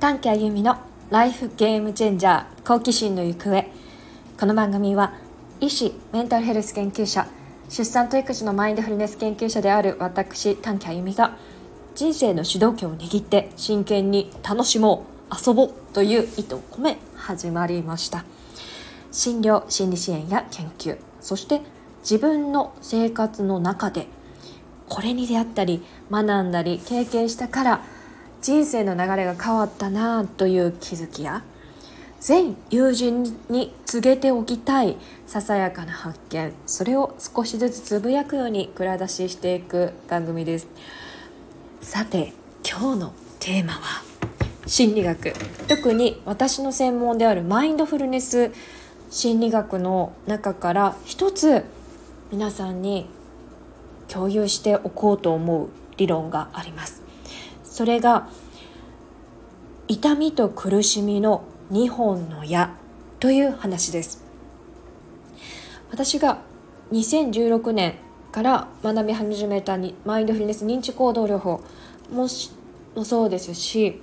短期あゆみのライフゲームチェンジャー好奇心の行方。この番組は医師メンタルヘルス研究者出産と育児のマインドフルネス研究者である私短期あゆみが人生の主導権を握って真剣に楽しもう遊ぼうという意図を込め始まりました。診療心理支援や研究そして自分の生活の中でこれに出会ったり学んだり経験したから人生の流れが変わったなという気づきや全友人に告げておきたいささやかな発見それを少しずつつぶやくように蔵出ししていく番組です。さて今日のテーマは心理学。特に私の専門であるマインドフルネス心理学の中から一つ皆さんに共有しておこうと思う理論があります。それが痛みと苦しみの2本の矢という話です。私が2016年から学び始めたにマインドフルネス認知行動療法もしもそうですし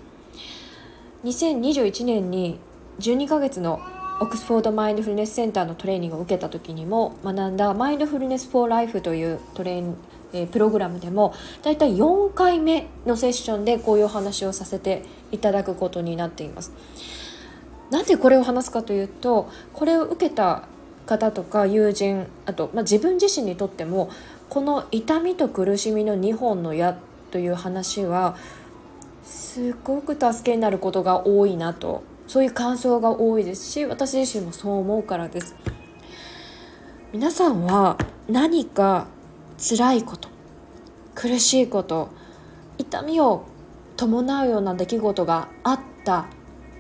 2021年に12ヶ月のオックスフォードマインドフルネスセンターのトレーニングを受けた時にも学んだマインドフルネス・フォー・ライフというトレーえ、プログラムでもだいたい4回目のセッションでこういうお話をさせていただくことになっています。なんでこれを話すかというとこれを受けた方とか友人あと、まあ、自分自身にとってもこの痛みと苦しみの2本の矢という話はすごく助けになることが多いなとそういう感想が多いですし私自身もそう思うからです皆さんは何か辛いこと苦しいこと痛みを伴うような出来事があった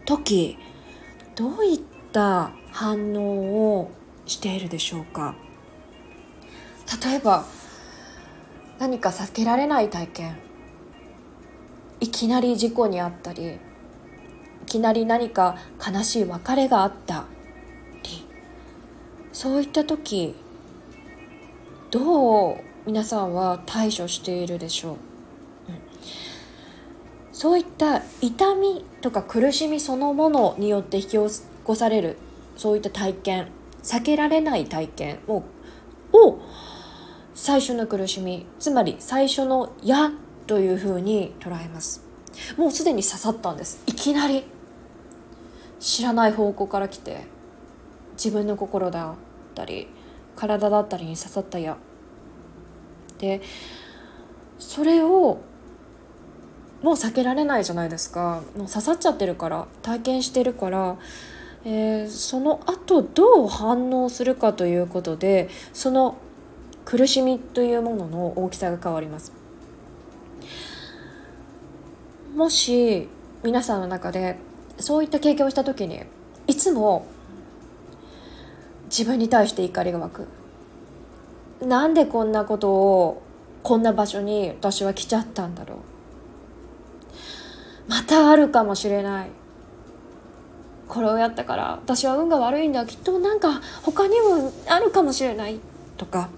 時どういった反応をしているでしょうか？例えば何か避けられない体験。いきなり事故にあったりいきなり何か悲しい別れがあったり。そういった時どう皆さんは対処しているでしょう、うん、そういった痛みとか苦しみそのものによって引き起こされる。そういった体験。避けられない体験をを最初の苦しみつまり最初の「や」というふうに捉えます。もうすでに刺さったんです。いきなり。知らない方向から来て。自分の心だったり体だったりに刺さった矢でそれをもう避けられないじゃないですか。もう刺さっちゃってるから体験してるから、えー、その後どう反応するかということでその苦しみというものの大きさが変わります。もし皆さんの中でそういった経験をした時にいつも自分に対して怒りが湧く。なんでこんなことをこんな場所に私は来ちゃったんだろう。またあるかもしれない。これをやったから私は運が悪いんだ。きっとなんか他にもあるかもしれないとか。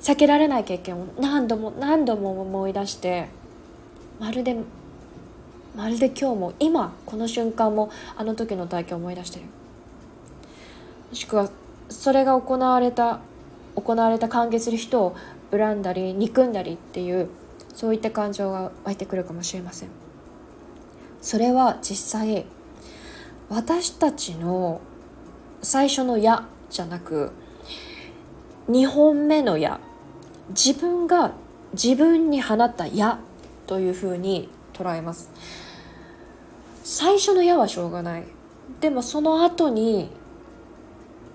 避けられない経験を何度も何度も思い出して。まるでまるで今日も今この瞬間もあの時の体験を思い出してる。もしくはそれが行われた行われた関係する人を恨んだり憎んだりっていうそういった感情が湧いてくるかもしれません。それは実際私たちの最初の「矢」じゃなく2本目の「矢」自分が自分に放った「矢」というふうに捉えます。最初の矢はしょうがない。でもその後に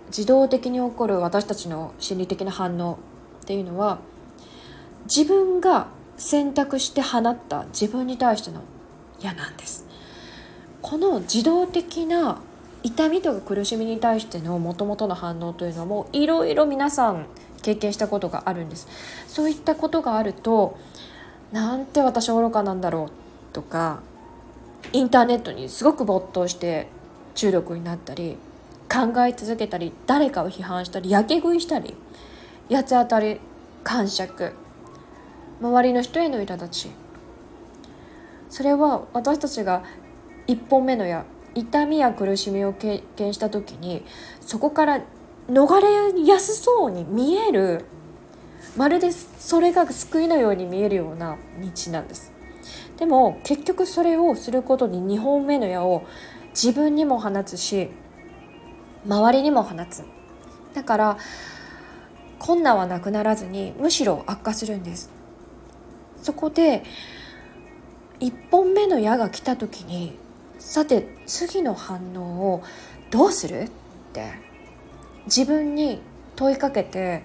自動的に起こる私たちの心理的な反応っていうのは自分が選択して放った自分に対しての矢なんです。この自動的な痛みとか苦しみに対してのもともとの反応というのもいろいろ皆さん経験したことがあるんです。そういったことがあるとなんて私愚かなんだろうとかインターネットにすごく没頭して中毒になったり考え続けたり誰かを批判したりやけ食いしたり八つ当たり感触周りの人への苛立ち。それは私たちが一本目の矢痛みや苦しみを経験した時にそこから逃れやすそうに見えるまるでそれが救いのように見えるような道なんです。でも結局それをすることに2本目の矢を自分にも放つし周りにも放つ。だから困難はなくならずにむしろ悪化するんです。そこで1本目の矢が来た時にさて次の反応をどうする？って自分に問いかけて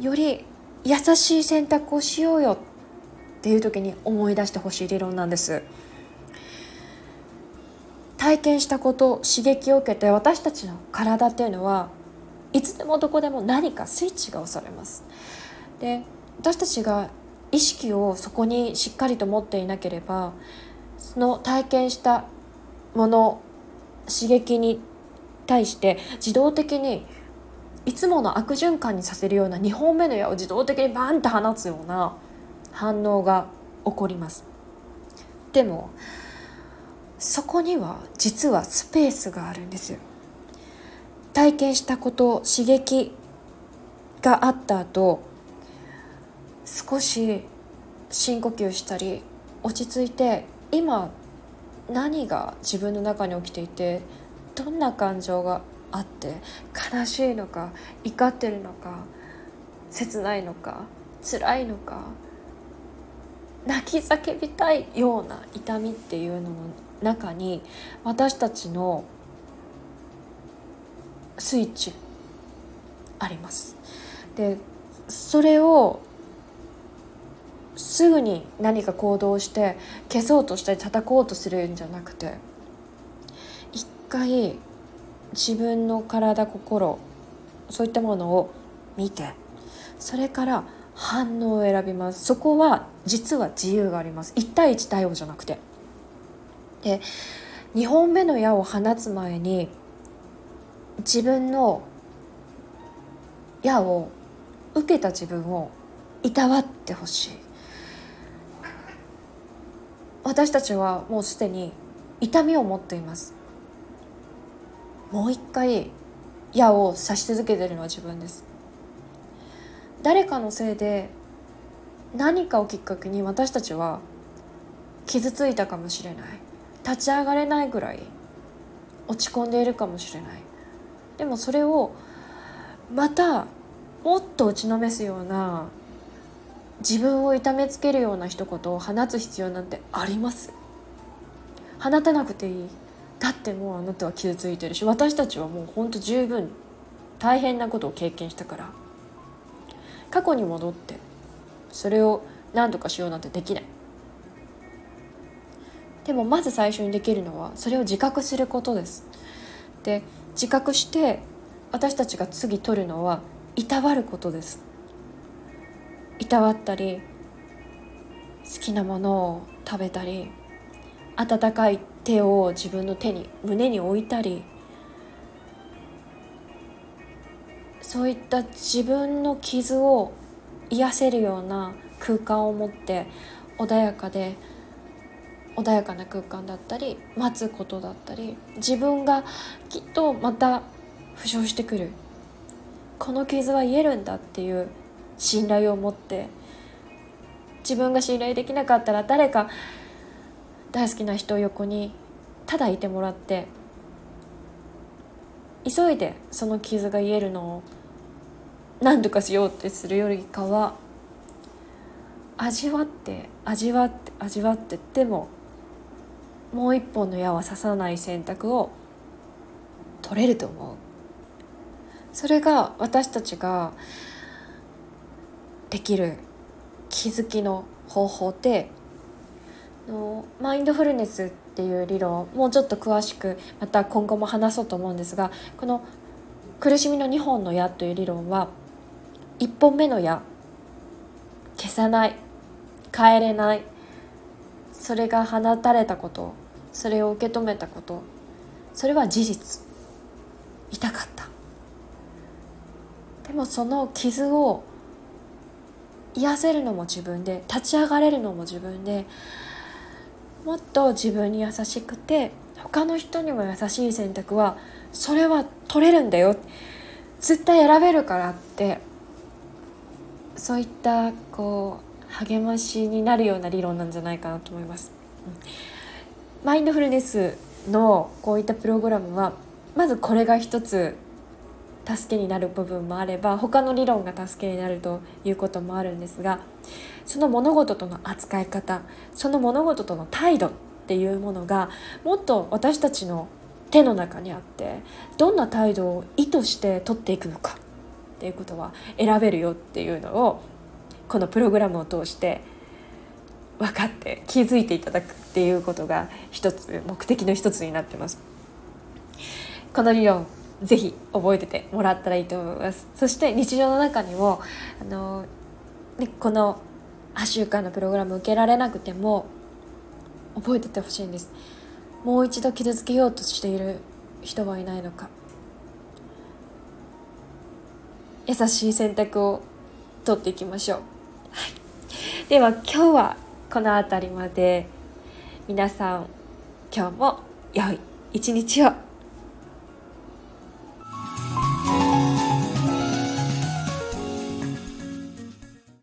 より優しい選択をしようよっていう時に思い出してほしい理論なんです。体験したこと刺激を受けて私たちの体っていうのはいつでもどこでも何かスイッチが押されます。で私たちが意識をそこにしっかりと持っていなければその体験したもの刺激に対して自動的にいつもの悪循環にさせるような2本目の矢を自動的にバンって放つような反応が起こります。でもそこには実はスペースがあるんですよ。体験したこと刺激があった後少し深呼吸したり落ち着いて今何が自分の中に起きていてどんな感情があって悲しいのか怒ってるのか切ないのか辛いのか泣き叫びたいような痛みっていうのの中に私たちのスイッチあります。でそれをすぐに何か行動して消そうとしたり叩こうとするんじゃなくて一回自分の体心そういったものを見てそれから反応を選びます。そこは実は自由があります。1対1対応じゃなくて。で2本目の矢を放つ前に自分の矢を受けた自分をいたわってほしい。私たちはもうすでに痛みを持っています。もう一回矢を刺し続けてるのは自分です。誰かのせいで何かをきっかけに私たちは傷ついたかもしれない。立ち上がれないぐらい落ち込んでいるかもしれない。でもそれをまたもっと打ちのめすような自分を痛めつけるような一言を放つ必要なんてあります？放たなくていい。だってもうあなたは傷ついてるし私たちはもうほんと十分大変なことを経験したから。過去に戻ってそれを何とかしようなんてできない。でもまず最初にできるのはそれを自覚することです。で自覚して私たちが次取るのはいたわることです。いたわったり好きなものを食べたり温かい手を自分の手に胸に置いたりそういった自分の傷を癒せるような空間を持って穏やかで穏やかな空間だったり待つことだったり自分がきっとまた浮上してくる。この傷は癒えるんだっていう信頼を持って自分が信頼できなかったら誰か大好きな人を横にただいてもらって急いでその傷が癒えるのを何とかしようってするよりかは味わって味わって味わってでももう一本の矢は刺さない選択を取れると思う。それが私たちができる気づきの方法でのマインドフルネスっていう理論もうちょっと詳しくまた今後も話そうと思うんですがこの苦しみの2本の矢という理論は1本目の矢。消さない。変えれない。それが放たれたこと。それを受け止めたこと。それは事実。痛かった。でもその傷を癒せるのも自分で立ち上がれるのも自分でもっと自分に優しくて他の人にも優しい選択はそれは取れるんだよ。絶対選べるからってそういったこう励ましになるような理論なんじゃないかなと思います。マインドフルネスのこういったプログラムはまずこれが一つ助けになる部分もあれば他の理論が助けになるということもあるんですがその物事との扱い方その物事との態度っていうものがもっと私たちの手の中にあってどんな態度を意図して取っていくのかっていうことは選べるよっていうのをこのプログラムを通して分かって気づいていただくっていうことが一つ目的の一つになってます。この理論ぜひ覚えててもらったらいいと思います。そして日常の中にもあの、ね、この8週間のプログラム受けられなくても覚えててほしいんです。もう一度傷つけようとしている人はいないのか。優しい選択を取っていきましょう、はい、では今日はこの辺りまで。皆さん今日も良い一日を。